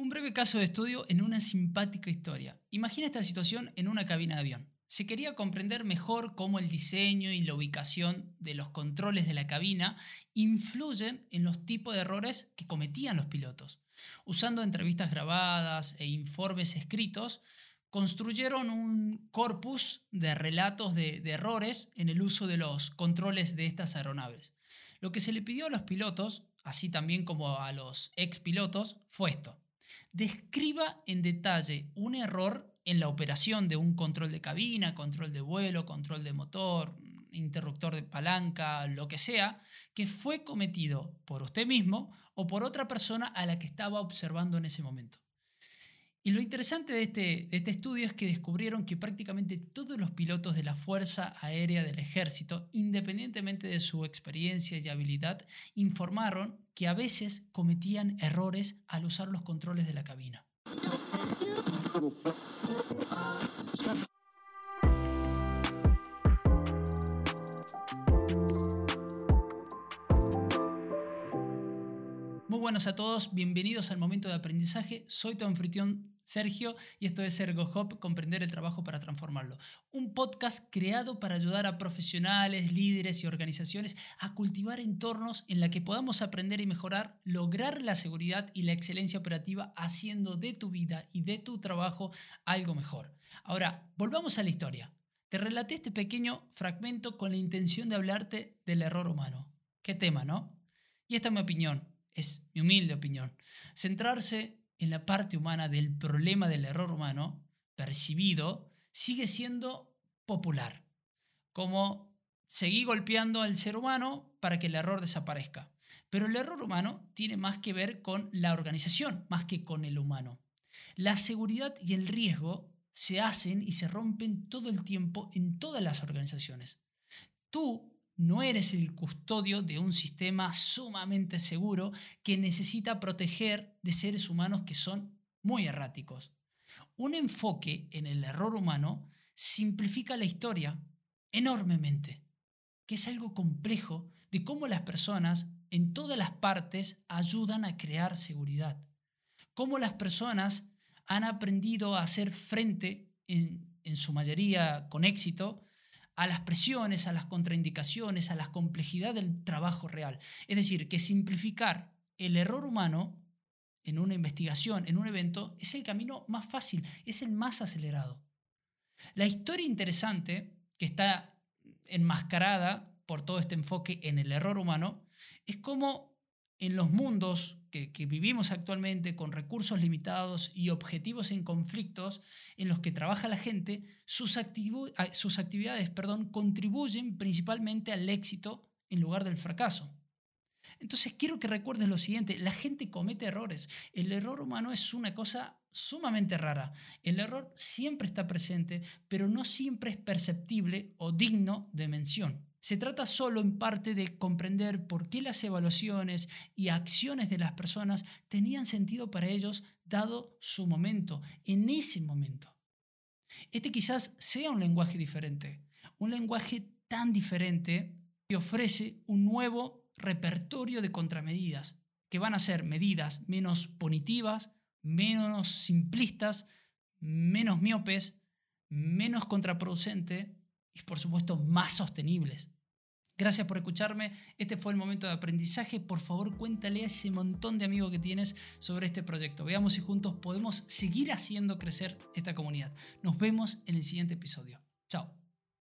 Un breve caso de estudio en una simpática historia. Imagina esta situación en una cabina de avión. Se quería comprender mejor cómo el diseño y la ubicación de los controles de la cabina influyen en los tipos de errores que cometían los pilotos. Usando entrevistas grabadas e informes escritos, construyeron un corpus de relatos de, errores en el uso de los controles de estas aeronaves. Lo que se le pidió a los pilotos, así también como a los ex pilotos, fue esto describa en detalle un error en la operación de un control de cabina, control de vuelo, control de motor, interruptor de palanca, lo que sea, que fue cometido por usted mismo o por otra persona a la que estaba observando en ese momento. Y lo interesante de este, de este, estudio es que descubrieron que prácticamente todos los pilotos de la Fuerza Aérea del Ejército, independientemente de su experiencia y habilidad, informaron que a veces cometían errores al usar los controles de la cabina. Muy buenas a todos, bienvenidos al momento de aprendizaje. Soy tu anfitrión Sergio y esto es ErgoHop, Comprender el Trabajo para Transformarlo. Un podcast creado para ayudar a profesionales, líderes y organizaciones a cultivar entornos en la que podamos aprender y mejorar, lograr la seguridad y la excelencia operativa haciendo de tu vida y de tu trabajo algo mejor. Ahora, volvamos a la historia. Te relaté este pequeño fragmento con la intención de hablarte del error humano. Qué tema, ¿no? Y esta es mi opinión, es mi humilde opinión. Centrarse en la parte humana del problema del error humano percibido sigue siendo popular, como seguir golpeando al ser humano para que el error desaparezca. Pero el error humano tiene más que ver con la organización, más que con el humano. La seguridad y el riesgo se hacen y se rompen todo el tiempo en todas las organizaciones. Tú no eres el custodio de un sistema sumamente seguro que necesita proteger de seres humanos que son muy erráticos. Un enfoque en el error humano simplifica la historia enormemente, que es algo complejo de cómo las personas en todas las partes ayudan a crear seguridad, cómo las personas han aprendido a hacer frente, en, en su mayoría con éxito, a las presiones, a las contraindicaciones, a la complejidad del trabajo real. Es decir, que simplificar el error humano en una investigación, en un evento, es el camino más fácil, es el más acelerado. La historia interesante, que está enmascarada por todo este enfoque en el error humano, es cómo en los mundos que, vivimos actualmente con recursos limitados y objetivos en conflictos en los que trabaja la gente, sus, sus actividades perdón, contribuyen principalmente al éxito en lugar del fracaso. Entonces quiero que recuerdes lo siguiente, la gente comete errores. El error humano es una cosa sumamente rara. El error siempre está presente, pero no siempre es perceptible o digno de mención. Se trata solo en parte de comprender por qué las evaluaciones y acciones de las personas tenían sentido para ellos dado su momento, en ese momento. Este quizás sea un lenguaje diferente, un lenguaje tan diferente que ofrece un nuevo repertorio de contramedidas, que van a ser medidas menos punitivas, menos simplistas, menos miopes, menos contraproducentes y por supuesto más sostenibles. Gracias por escucharme. Este fue el momento de aprendizaje. Por favor, cuéntale a ese montón de amigos que tienes sobre este proyecto. Veamos si juntos podemos seguir haciendo crecer esta comunidad. Nos vemos en el siguiente episodio. Chao.